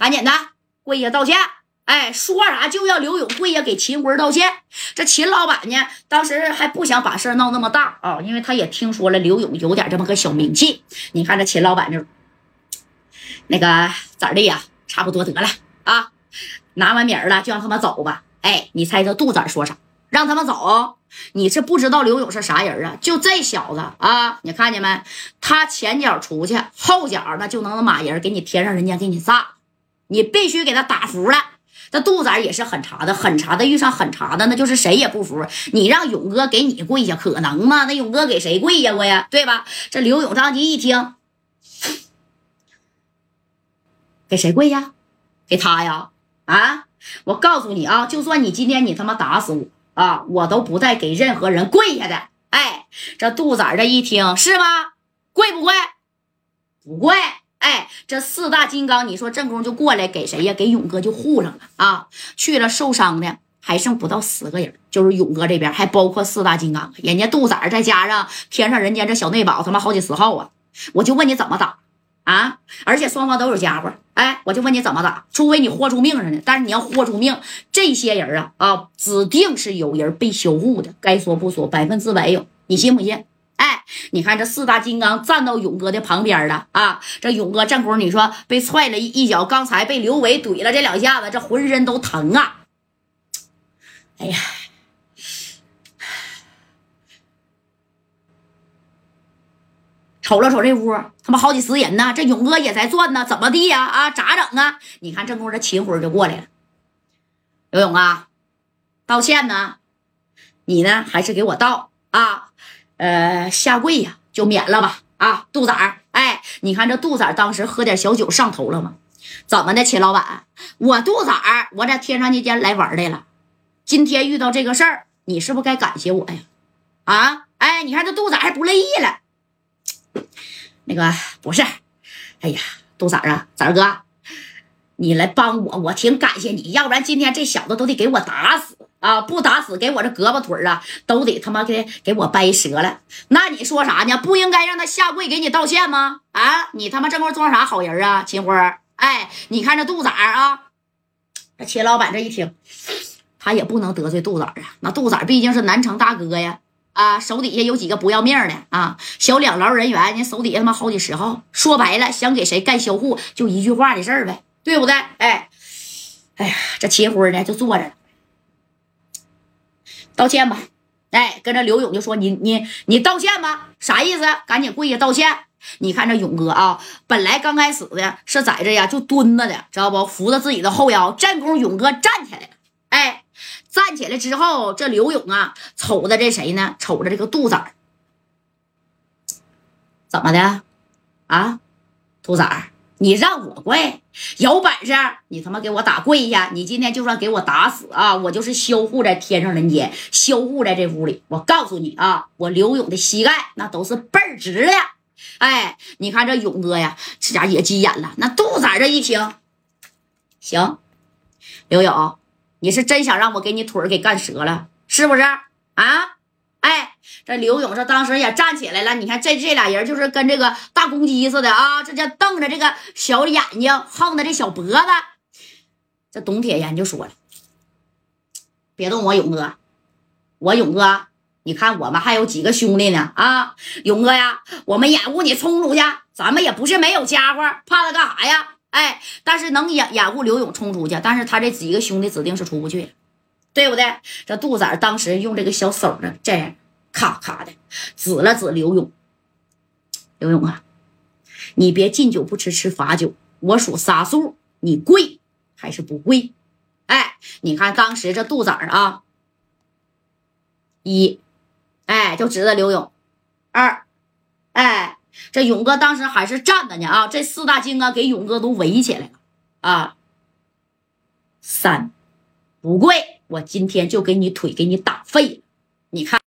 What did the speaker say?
赶紧的跪下道歉。哎，说啥就要刘勇跪下给秦辉道歉。这秦老板呢，当时还不想把事儿闹那么大啊，因为他也听说了刘勇有点这么个小名气。你看这秦老板就那个咋的呀？差不多得了啊，拿完米儿了就让他们走吧。哎，你猜这杜子说啥？让他们走？你是不知道刘勇是啥人啊？就这小子啊，你看见没？他前脚出去，后脚那就能马人给你天上人间给你炸，你必须给他打服了。这杜仔也是狠茬的，狠茬的遇上狠茬的，那就是谁也不服。你让勇哥给你跪下，可能吗？那勇哥给谁跪下过呀？对吧？这刘勇当即一听，给谁跪呀？给他呀？啊！我告诉你啊，就算你今天你他妈打死我啊，我都不带给任何人跪下的。哎，这杜仔这一听是吗？跪不跪？不跪。哎，这四大金刚，你说正宫就过来给谁呀？给勇哥就护上了啊！去了受伤的还剩不到十个人，就是勇哥这边还包括四大金刚，人家杜仔再加上天上人间这小内保，他妈好几十号啊！我就问你怎么打啊？而且双方都有家伙，哎，我就问你怎么打？除非你豁出命上的，但是你要豁出命，这些人啊啊，指定是有人被修护的，该说不说，百分之百有，你信不信？哎你看这四大金刚站到勇哥的旁边了啊！这勇哥正功夫你说被踹了一脚，刚才被刘伟怼了这两下子，这浑身都疼啊！哎呀，瞅了瞅这屋，他妈好几十人呢，这勇哥也在转呢，怎么地呀？啊，咋整啊？你看正功夫这秦辉就过来了，刘勇啊，道歉呢？你呢，还是给我道啊？呃，下跪呀，就免了吧。啊，杜仔儿，哎，你看这杜仔儿当时喝点小酒上头了吗？怎么的，秦老板，我杜仔儿，我在天上人间来玩来了。今天遇到这个事儿，你是不是该感谢我呀？啊，哎，你看这杜仔还不乐意了。那个不是，哎呀，杜仔啊，仔儿哥，你来帮我，我挺感谢你，要不然今天这小子都得给我打死。啊！不打死，给我这胳膊腿啊，都得他妈给给我掰折了。那你说啥呢？不应该让他下跪给你道歉吗？啊！你他妈这会装啥好人啊，秦辉？哎，你看这杜仔啊，这秦老板这一听，他也不能得罪杜仔啊。那杜仔毕竟是南城大哥呀，啊，手底下有几个不要命的啊，小两劳人员，人手底下他妈好几十号。说白了，想给谁干销户，就一句话的事儿呗，对不对？哎，哎呀，这秦辉呢，就坐着。道歉吧，哎，跟着刘勇就说：“你你你道歉吧，啥意思？赶紧跪下道歉。你看这勇哥啊，本来刚开始的是在这呀就蹲着的，知道不？扶着自己的后腰。战功勇哥站起来了，哎，站起来之后，这刘勇啊，瞅着这谁呢？瞅着这个杜子儿，怎么的？啊，杜仔儿。”你让我跪，有本事你他妈给我打跪下！你今天就算给我打死啊，我就是修护在天上人间，修护在这屋里。我告诉你啊，我刘勇的膝盖那都是倍儿直的。哎，你看这勇哥呀，这家也急眼了。那肚仔这一听，行，刘勇，你是真想让我给你腿给干折了，是不是啊？这刘勇这当时也站起来了，你看这这俩人就是跟这个大公鸡似的啊，这叫瞪着这个小眼睛，横着这小脖子。这董铁岩就说了：“别动我勇哥，我勇哥，你看我们还有几个兄弟呢啊，勇哥呀，我们掩护你冲出去，咱们也不是没有家伙，怕他干啥呀？哎，但是能掩掩护刘勇冲出去，但是他这几个兄弟指定是出不去，对不对？这杜仔当时用这个小手呢，这样。”咔咔的指了指刘勇，刘勇啊，你别敬酒不吃吃罚酒，我数仨数，你跪还是不跪？哎，你看当时这肚子儿啊，一，哎，就指着刘勇，二，哎，这勇哥当时还是站着呢啊，这四大金刚给勇哥都围起来了啊，三，不跪，我今天就给你腿给你打废了，你看。